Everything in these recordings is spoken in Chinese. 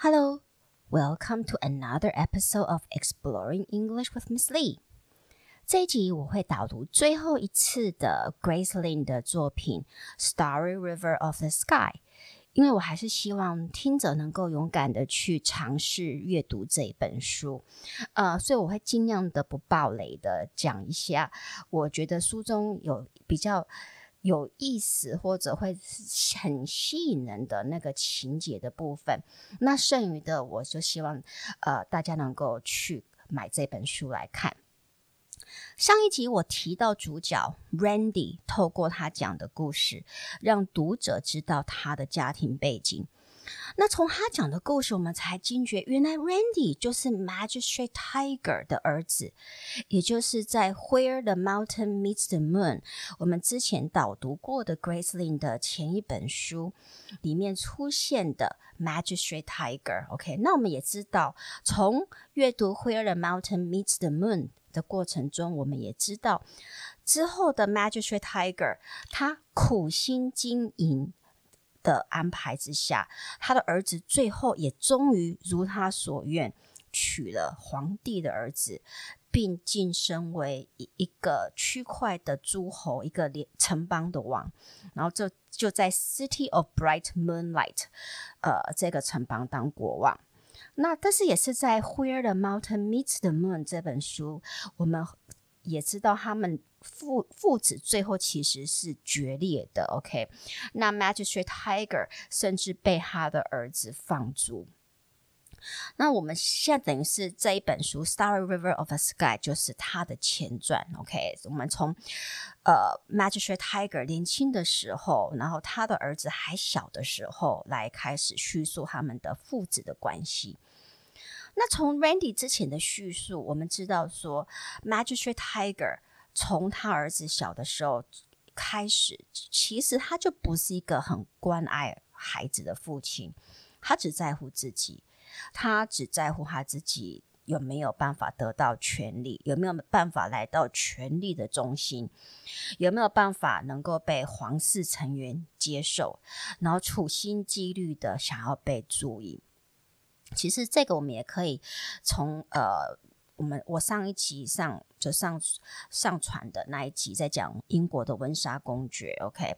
Hello, welcome to another episode of Exploring English with Miss Lee. 这一集我会导读最后一次的 Grace Lin 的作品《Starry River of the Sky》，因为我还是希望听者能够勇敢的去尝试阅读这一本书，呃，所以我会尽量的不爆雷的讲一下，我觉得书中有比较有意思或者会很吸引人的那个情节的部分，那剩余的我就希望呃大家能够去买这本书来看。上一集我提到主角 Randy 透过他讲的故事，让读者知道他的家庭背景。那从他讲的故事，我们才惊觉，原来 Randy 就是 Magistrate Tiger 的儿子，也就是在 Where the Mountain Meets the Moon 我们之前导读过的 Grace Lin 的前一本书里面出现的 Magistrate Tiger。OK，那我们也知道，从阅读 Where the Mountain Meets the Moon 的过程中，我们也知道之后的 Magistrate Tiger 他苦心经营的安排之下，他的儿子最后也终于如他所愿娶了皇帝的儿子，并晋升为一一个区块的诸侯，一个连城邦的王，然后就就在 City of Bright Moonlight，呃，这个城邦当国王。那但是也是在《Where the Mountain Meets the Moon》这本书，我们也知道他们父父子最后其实是决裂的。OK，那 Magistrate Tiger 甚至被他的儿子放逐。那我们现在等于是这一本书《Starry River of a Sky》就是他的前传。OK，我们从呃 Magistrate Tiger 年轻的时候，然后他的儿子还小的时候来开始叙述他们的父子的关系。那从 Randy 之前的叙述，我们知道说，Magistrate Tiger 从他儿子小的时候开始，其实他就不是一个很关爱孩子的父亲，他只在乎自己，他只在乎他自己有没有办法得到权力，有没有办法来到权力的中心，有没有办法能够被皇室成员接受，然后处心积虑的想要被注意。其实这个我们也可以从呃，我们我上一集上就上上传的那一集在讲英国的温莎公爵，OK，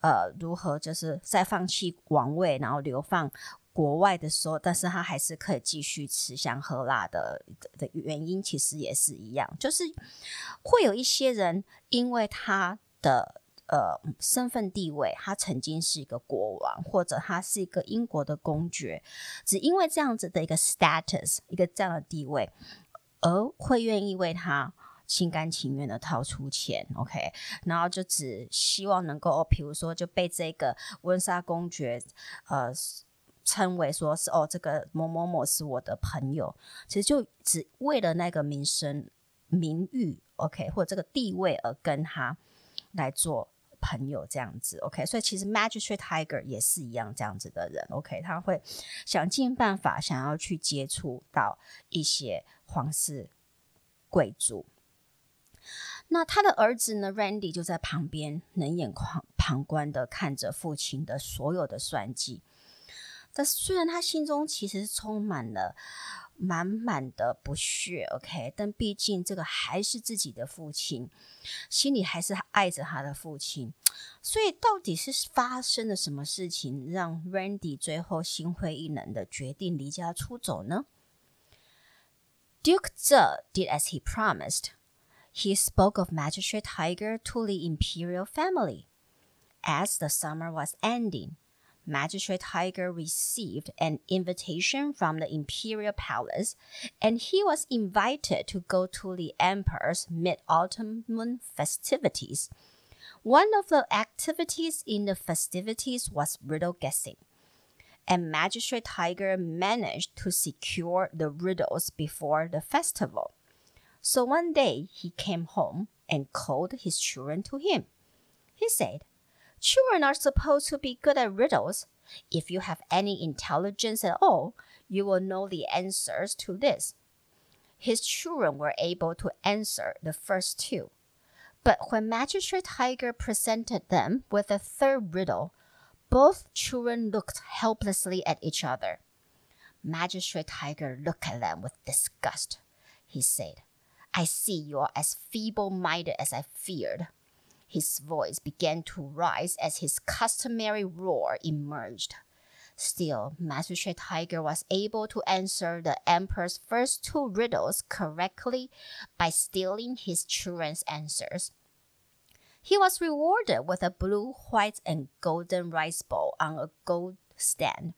呃，如何就是在放弃王位然后流放国外的时候，但是他还是可以继续吃香喝辣的的原因，其实也是一样，就是会有一些人因为他的。呃，身份地位，他曾经是一个国王，或者他是一个英国的公爵，只因为这样子的一个 status，一个这样的地位，而会愿意为他心甘情愿的掏出钱，OK，然后就只希望能够，比如说就被这个温莎公爵，呃，称为说是哦，这个某某某是我的朋友，其实就只为了那个名声、名誉，OK，或者这个地位而跟他来做。朋友这样子，OK，所以其实 Magistrate Tiger 也是一样这样子的人，OK，他会想尽办法想要去接触到一些皇室贵族。那他的儿子呢，Randy 就在旁边冷眼旁旁观的看着父亲的所有的算计。但虽然他心中其实充满了。满满的不屑，OK，但毕竟这个还是自己的父亲，心里还是爱着他的父亲，所以到底是发生了什么事情，让 Randy 最后心灰意冷的决定离家出走呢？Duke Zhe did as he promised. He spoke of Magistrate Tiger to the imperial family. As the summer was ending. Magistrate Tiger received an invitation from the imperial palace, and he was invited to go to the emperor's mid-autumn moon festivities. One of the activities in the festivities was riddle guessing, and Magistrate Tiger managed to secure the riddles before the festival. So one day he came home and called his children to him. He said, Children are supposed to be good at riddles. If you have any intelligence at all, you will know the answers to this. His children were able to answer the first two. But when Magistrate Tiger presented them with a third riddle, both children looked helplessly at each other. Magistrate Tiger looked at them with disgust. He said, I see you are as feeble minded as I feared. His voice began to rise as his customary roar emerged. Still, Master Magistrate Tiger was able to answer the Emperor's first two riddles correctly by stealing his children's answers. He was rewarded with a blue, white, and golden rice bowl on a gold stand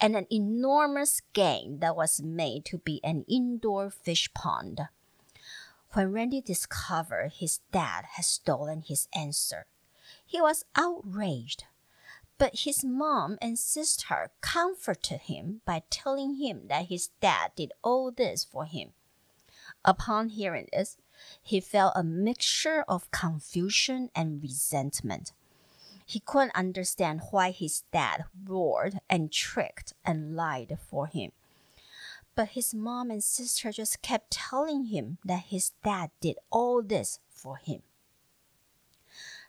and an enormous game that was made to be an indoor fish pond. When Randy discovered his dad had stolen his answer, he was outraged. But his mom and sister comforted him by telling him that his dad did all this for him. Upon hearing this, he felt a mixture of confusion and resentment. He couldn't understand why his dad roared and tricked and lied for him. But his mom and sister just kept telling him that his dad did all this for him.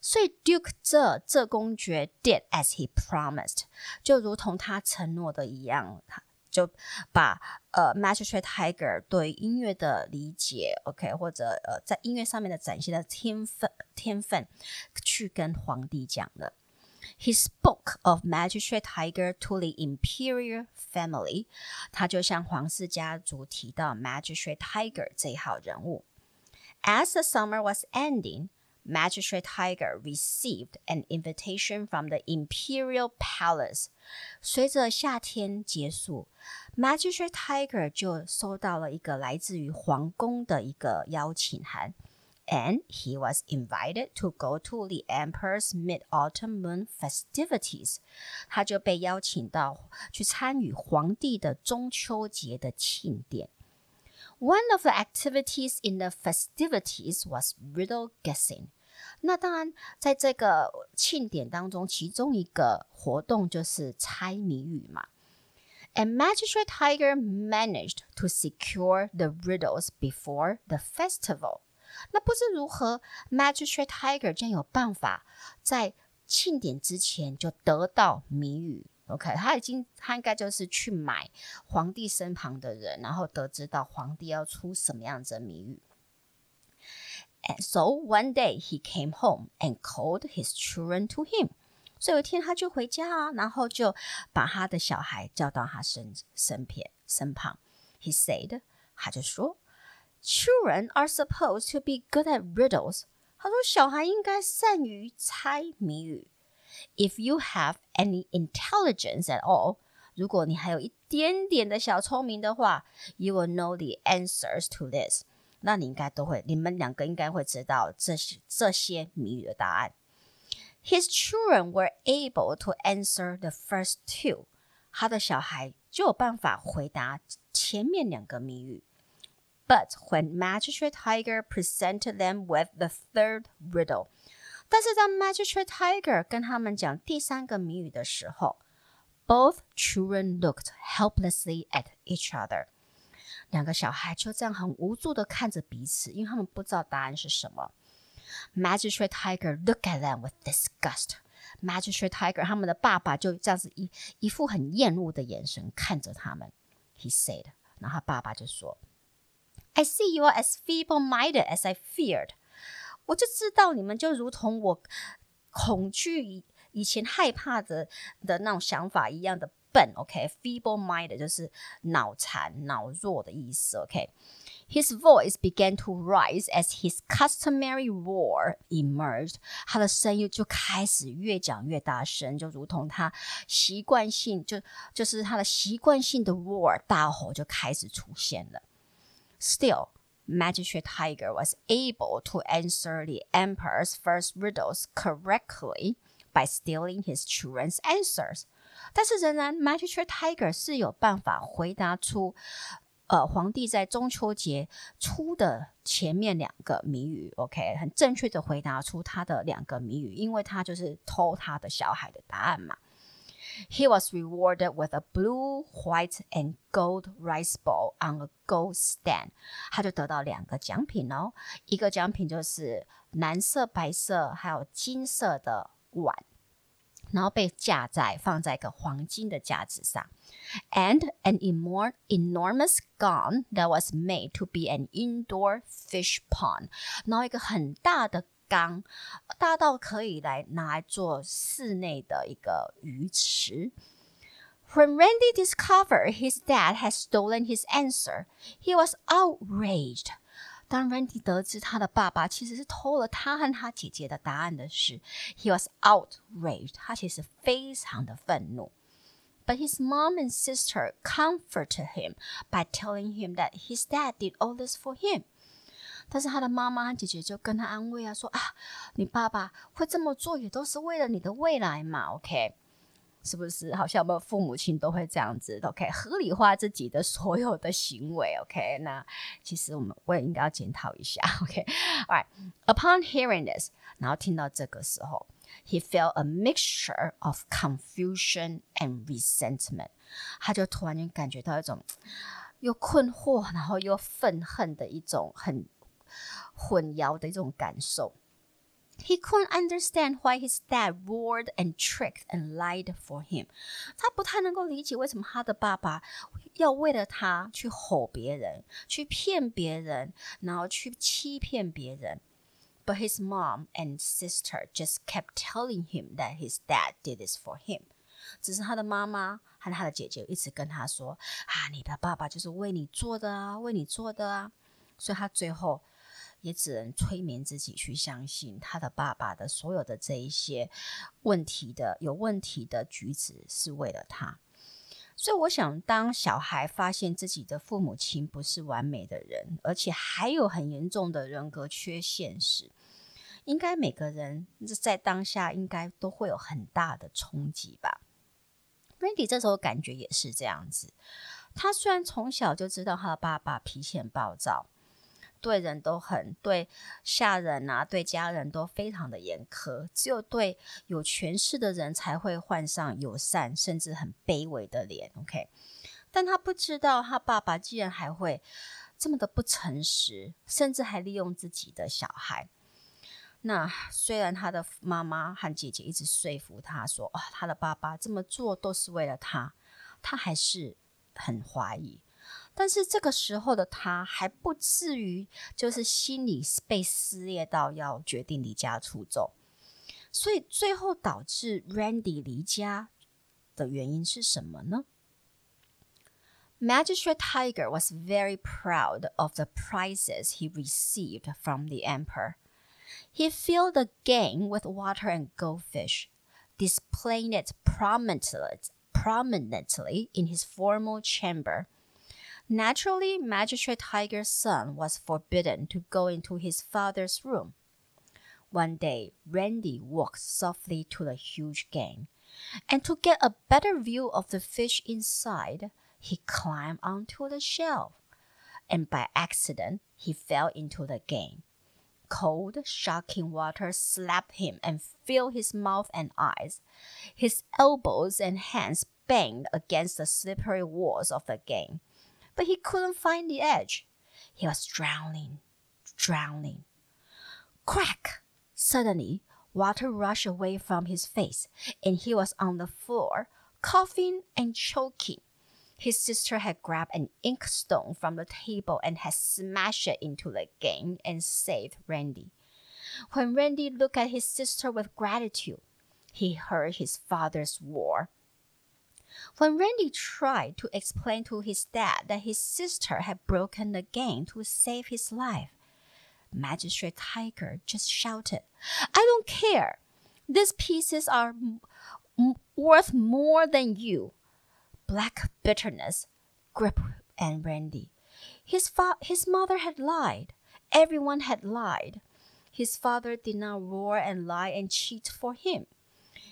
所以 Duke 这这公爵 did as he promised，就如同他承诺的一样，就把呃 Magistrate Tiger 对音乐的理解，OK，或者呃在音乐上面的展现的天分天分，去跟皇帝讲了。 He spoke of Magistrate Tiger to the imperial family，他就向皇室家族提到 Magistrate Tiger 这一号人物。As the summer was ending, Magistrate Tiger received an invitation from the imperial palace。随着夏天结束，Magistrate Tiger 就收到了一个来自于皇宫的一个邀请函。 and he was invited to go to the emperor's mid-autumn moon festivities。他就被邀请到去参与皇帝的中秋节的庆典。One of the activities in the festivities was riddle guessing。那当然，在这个庆典当中，其中一个活动就是猜谜语嘛。And Magistrate Tiger managed to secure the riddles before the festival。 那不知如何，Magistrate Tiger 将有办法在庆典之前就得到谜语。OK，他已经他应该就是去买皇帝身旁的人，然后得知到皇帝要出什么样子的谜语。And so one day he came home and called his children to him。所以有一天他就回家啊，然后就把他的小孩叫到他身身边身旁。He said，他就说。Children are supposed to be good at riddles。他说，小孩应该善于猜谜语。If you have any intelligence at all，如果你还有一点点的小聪明的话，you will know the answers to this。那你应该都会，你们两个应该会知道这些这些谜语的答案。His children were able to answer the first two。他的小孩就有办法回答前面两个谜语。 But when Magistrate Tiger presented them with the third riddle，但是当 Magistrate Tiger 跟他们讲第三个谜语的时候，both children looked helplessly at each other。两个小孩就这样很无助的看着彼此，因为他们不知道答案是什么。Magistrate Tiger looked at them with disgust。Magistrate Tiger 他们的爸爸就这样子一一副很厌恶的眼神看着他们。He said，然后他爸爸就说。 I see you are as feeble-minded as I feared。我就知道你们就如同我恐惧以前害怕的的那种想法一样的笨。OK，feeble-minded、就是脑残、脑弱的意思。OK，his、voice began to rise as his customary roar emerged。他的声音就开始越讲越大声，就如同他习惯性就就是他的习惯性的 roar 大吼就开始出现了。Still, Magistrate Tiger was able to answer the Emperor's first riddles correctly by stealing his children's answers. 但是仍然，Magistrate Tiger 是有办法回答出，呃，皇帝在中秋节出的前面两个谜语，OK，很正确的回答出他的两个谜语，因为他就是偷他的小孩的答案嘛。 He was rewarded with a blue, white, and gold rice bowl on a gold stand。他就得到两个奖品哦，一个奖品就是蓝色、白色还有金色的碗， 然后被架在放在一个黄金的架子上，and an enormous gun that was made to be an indoor fish pond，然后一个很大的 缸，大到可以来拿来做室内的一个鱼池。When Randy discovered his dad had stolen his answer, he was outraged. 当 Randy 得知他的爸爸其实是偷了他和他姐姐的答案的时，he was outraged. 他其实非常的愤怒。But his mom and sister comforted him by telling him that his dad did all this for him. 但是他的妈妈姐姐就跟他安慰啊，说啊，你爸爸会这么做也都是为了你的未来嘛，OK？是不是好像我们父母亲都会这样子？OK，合理化自己的所有的行为。OK，那其实我们我也应该要检讨一下。，OK？Right？Upon hearing this，然后听到这个时候，he felt a mixture of confusion and resentment。他就突然间感觉到一种又困惑，然后又愤恨的一种很混淆的一种感受。He couldn't understand why his dad roared and tricked and lied for him。他不太能够理解为什么他的爸爸要为了他去吼别人、去骗别人，然后去欺骗别人。But his mom and sister just kept telling him that his dad did this for him。只是他的妈妈和他的姐姐一直跟他说：“啊，你的爸爸就是为你做的啊，为你做的啊。”所以他最后。 也只能催眠自己去相信他的爸爸的所有的这一些问题的有问题的举止是为了他，所以我想，当小孩发现自己的父母亲不是完美的人，而且还有很严重的人格缺陷时，应该每个人在当下应该都会有很大的冲击吧。Randy 这时候感觉也是这样子，他虽然从小就知道他的爸爸脾气很暴躁。对人都很对，下人啊，对家人都非常的严苛，只有对有权势的人才会换上友善甚至很卑微的脸。OK，但他不知道，他爸爸竟然还会这么的不诚实，甚至还利用自己的小孩。那虽然他的妈妈和姐姐一直说服他说，他的爸爸这么做都是为了他，他还是很怀疑。但是这个时候的他还不至于就是心里被撕裂到要决定离家出走，所以最后导致 Randy 离家的原因是什么呢？Magistrate Tiger was very proud of the prizes he received from the emperor. He filled the game with water and goldfish, displaying it prominently, prominently in his formal chamber. Naturally, Magistrate Tiger's son was forbidden to go into his father's room. One day, Randy walked softly to the huge game, and to get a better view of the fish inside, he climbed onto the shelf. And by accident, he fell into the game. Cold, shocking water slapped him and filled his mouth and eyes. His elbows and hands banged against the slippery walls of the game but he couldn't find the edge. He was drowning, drowning. Crack! Suddenly, water rushed away from his face, and he was on the floor, coughing and choking. His sister had grabbed an inkstone from the table and had smashed it into the gang and saved Randy. When Randy looked at his sister with gratitude, he heard his father's roar. When Randy tried to explain to his dad that his sister had broken the game to save his life, Magistrate Tiger just shouted, I don't care. These pieces are worth more than you. Black bitterness gripped and Randy. His, his mother had lied. Everyone had lied. His father did not roar and lie and cheat for him.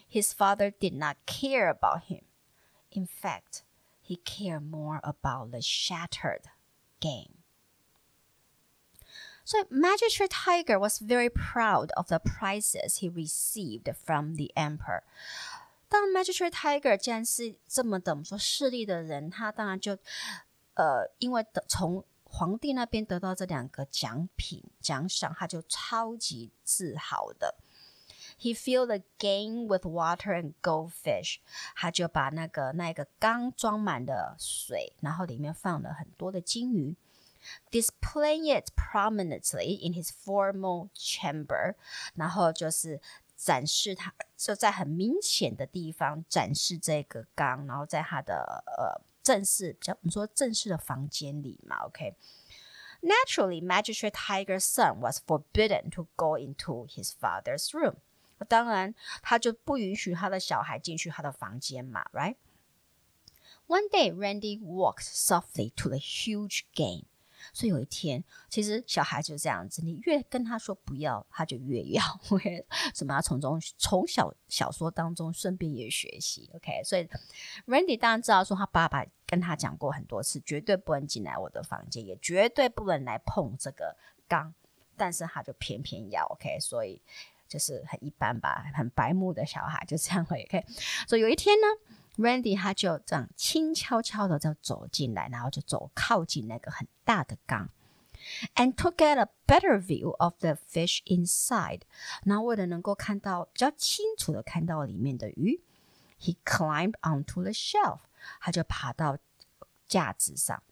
His father did not care about him. In fact, he cared more about the shattered game. So Magistrate Tiger was very proud of the prizes he received from the emperor. 当 Magistrate Tiger 既然是这么的我们说势利的人，他当然就呃，因为得从皇帝那边得到这两个奖品奖赏，他就超级自豪的。 He filled the gang with water and goldfish。他就把那个那个缸装满了水，然后里面放了很多的金鱼。Displaying it prominently in his formal chamber，然后就是展示他，就在很明显的地方展示这个缸，然后在他的呃正式，叫我们说正式的房间里嘛，OK。Naturally, Magistrate Tiger's son was forbidden to go into his father's room。 当然，他就不允许他的小孩进去他的房间嘛，right? One day, Randy walked softly to the huge game. 所以有一天，其实小孩就是这样子，你越跟他说不要，他就越要。OK，什么？要从中从小小说当中顺便也学习。OK，所以 Randy 当然知道说他爸爸跟他讲过很多次，绝对不能进来我的房间，也绝对不能来碰这个缸，但是他就偏偏要。OK，所以就是很一般吧，很白目的小孩就这样会。OK，所以有一天呢。Randy 他就这样轻悄悄的就走进来，然后就走靠近那个很大的缸，and to get a better view of the fish inside，然后为了能够看到比较清楚的看到里面的鱼，he climbed onto the shelf，他就爬到架子上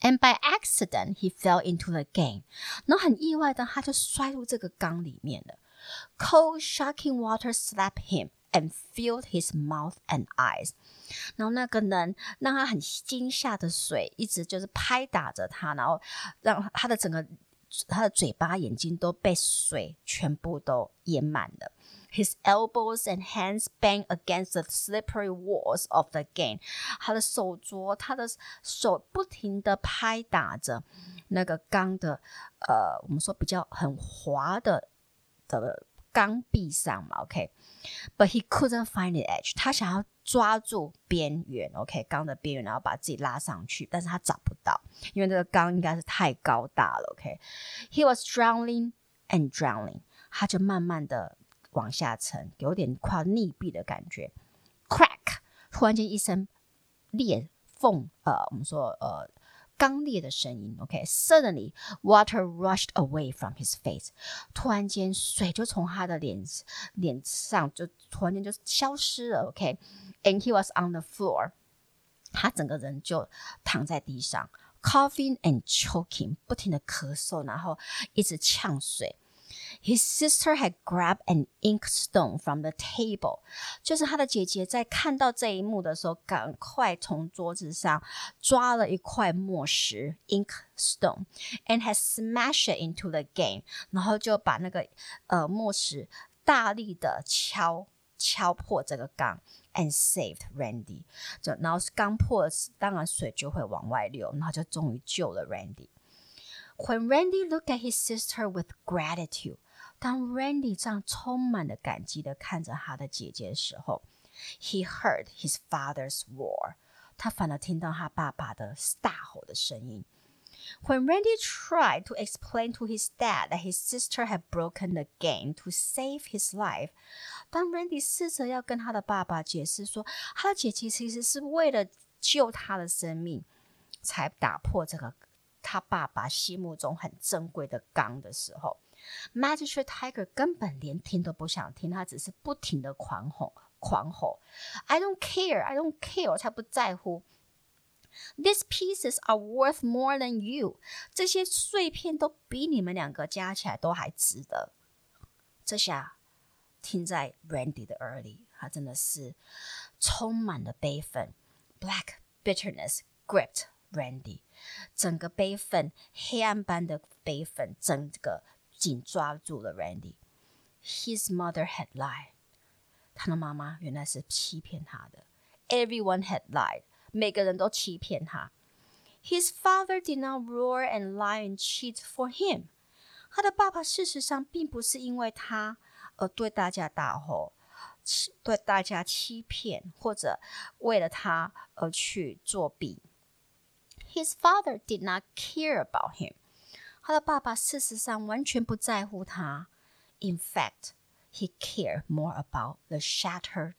，and by accident he fell into the game，然后很意外的他就摔入这个缸里面了 ，cold shocking water slapped him。And filled his mouth and eyes，然后那个能让他很惊吓的水一直就是拍打着他，然后让他的整个他的嘴巴、眼睛都被水全部都淹满了。His elbows and hands bang against the slippery walls of the game，他的手镯、他的手不停地拍打着那个缸的呃，我们说比较很滑的 的缸壁上嘛，OK。But he couldn't find the edge。他想要抓住边缘，OK，缸的边缘，然后把自己拉上去，但是他找不到，因为这个缸应该是太高大了，OK。He was drowning and drowning，他就慢慢的往下沉，有点快要溺毙的感觉。Crack，突然间一声裂缝，呃，我们说呃。刚烈的声音，OK，Suddenly water rushed away from his face。突然间，水就从他的脸脸上就突然间就消失了，OK，And he was on the floor。他整个人就躺在地上，coughing and choking，不停的咳嗽，然后一直呛水。His sister had grabbed an inkstone from the table，就是他的姐姐在看到这一幕的时候，赶快从桌子上抓了一块墨石 inkstone，and had smashed it into the game，然后就把那个呃墨石大力的敲敲破这个缸，and saved Randy。就然后刚破了，当然水就会往外流，然后就终于救了 Randy。When Randy looked at his sister with gratitude。 当 Randy 这样充满了感激的看着他的姐姐的时候，He heard his father's roar。他反而听到他爸爸的大吼的声音。When Randy tried to explain to his dad that his sister had broken the game to save his life，当 Randy 试着要跟他的爸爸解释说，他的姐姐其实是为了救他的生命，才打破这个他爸爸心目中很珍贵的缸的时候。Magistrate Tiger 根本连听都不想听，他只是不停的狂吼狂吼。I don't care, I don't care，我才不在乎。These pieces are worth more than you，这些碎片都比你们两个加起来都还值得。这下听在 Randy 的耳里，他真的是充满了悲愤。Black bitterness gripped Randy，整个悲愤，黑暗般的悲愤，整个。 紧抓住了 Randy。His mother had lied。他的妈妈原来是欺骗他的。Everyone had lied。每个人都欺骗他。His father did not roar and lie and cheat for him。他的爸爸事实上并不是因为他而对大家大吼，对大家欺骗，或者为了他而去作弊。His father did not care about him。 他的爸爸事实上完全不在乎他。In fact, he cared more about the shattered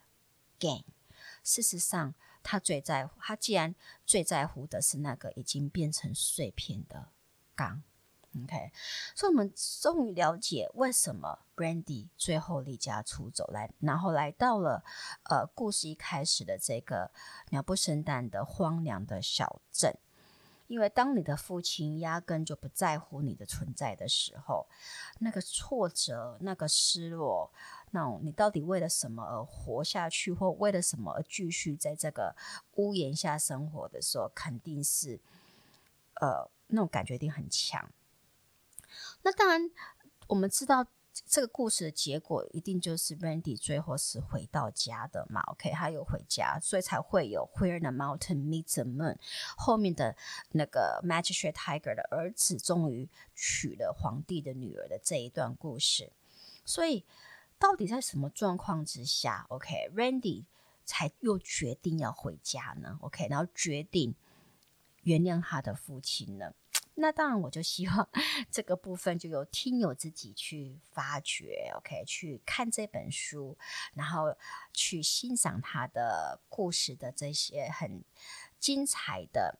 game。事实上，他最在乎，他既然最在乎的是那个已经变成碎片的缸。OK，所以我们终于了解为什么 Brandy 最后离家出走来，然后来到了呃故事一开始的这个鸟不生蛋的荒凉的小镇。因为当你的父亲压根就不在乎你的存在的时候，那个挫折、那个失落，那你到底为了什么而活下去，或为了什么而继续在这个屋檐下生活的时候，肯定是呃那种感觉一定很强。那当然，我们知道。这个故事的结果一定就是 Randy 最后是回到家的嘛？OK，他有回家，所以才会有 Where the Mountain Meets the Moon 后面的那个 Magistrate Tiger 的儿子终于娶了皇帝的女儿的这一段故事。所以，到底在什么状况之下，OK，Randy 才又决定要回家呢？OK，然后决定原谅他的父亲呢？那当然，我就希望 这个部分就由听友自己去发掘，OK，去看这本书，然后去欣赏他的故事的这些很精彩的、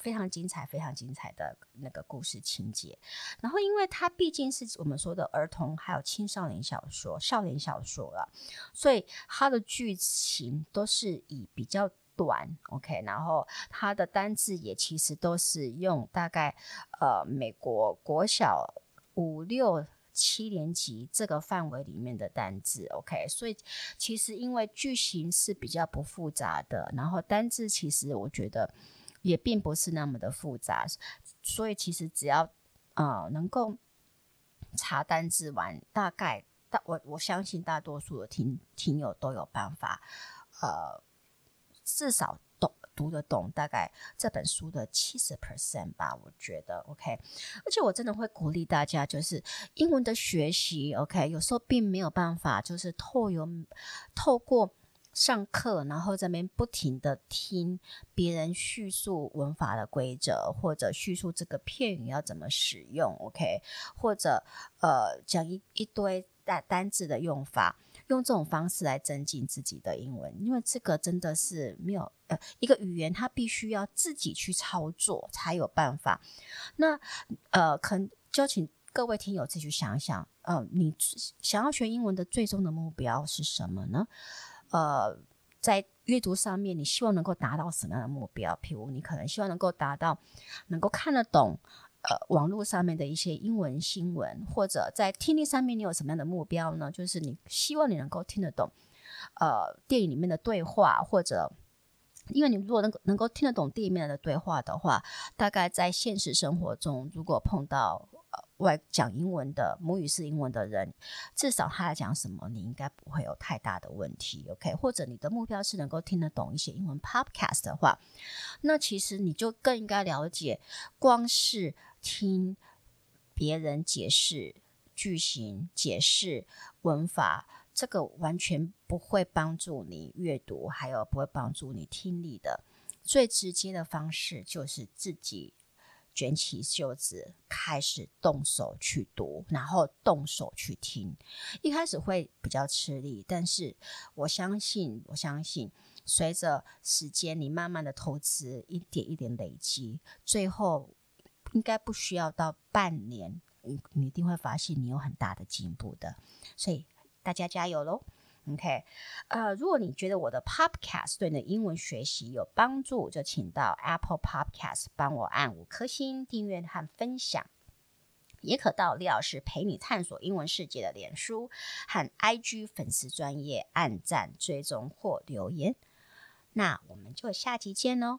非常精彩、非常精彩的那个故事情节。然后，因为它毕竟是我们说的儿童还有青少年小说、少年小说了，所以它的剧情都是以比较。短，OK，然后它的单字也其实都是用大概呃美国国小五六七年级这个范围里面的单字，OK，所以其实因为句型是比较不复杂的，然后单字其实我觉得也并不是那么的复杂，所以其实只要呃能够查单字完，大概大我我相信大多数的听听友都有办法呃。至少懂读得懂大概这本书的七十 percent 吧，我觉得 OK。而且我真的会鼓励大家，就是英文的学习 OK，有时候并没有办法，就是透有透过上课，然后在那边不停的听别人叙述文法的规则，或者叙述这个片语要怎么使用 OK，或者呃讲一一堆单单字的用法。用这种方式来增进自己的英文，因为这个真的是没有呃一个语言，它必须要自己去操作才有办法。那呃，可就请各位听友自己去想想，呃，你想要学英文的最终的目标是什么呢？呃，在阅读上面，你希望能够达到什么样的目标？譬如你可能希望能够达到能够看得懂。呃，网络上面的一些英文新闻，或者在听力上面，你有什么样的目标呢？就是你希望你能够听得懂，呃，电影里面的对话，或者，因为你如果能够能够听得懂电影面的对话的话，大概在现实生活中，如果碰到。外讲英文的母语是英文的人，至少他在讲什么，你应该不会有太大的问题，OK？或者你的目标是能够听得懂一些英文 Podcast 的话，那其实你就更应该了解，光是听别人解释句型、解释文法，这个完全不会帮助你阅读，还有不会帮助你听力的。最直接的方式就是自己。卷起袖子，开始动手去读，然后动手去听。一开始会比较吃力，但是我相信，我相信，随着时间，你慢慢的投资，一点一点累积，最后应该不需要到半年，你你一定会发现你有很大的进步的。所以大家加油喽！OK，呃，如果你觉得我的 Podcast 对你的英文学习有帮助，就请到 Apple Podcast 帮我按五颗星、订阅和分享。也可到李老师陪你探索英文世界的脸书和 IG 粉丝专页按赞、追踪或留言。那我们就下期见哦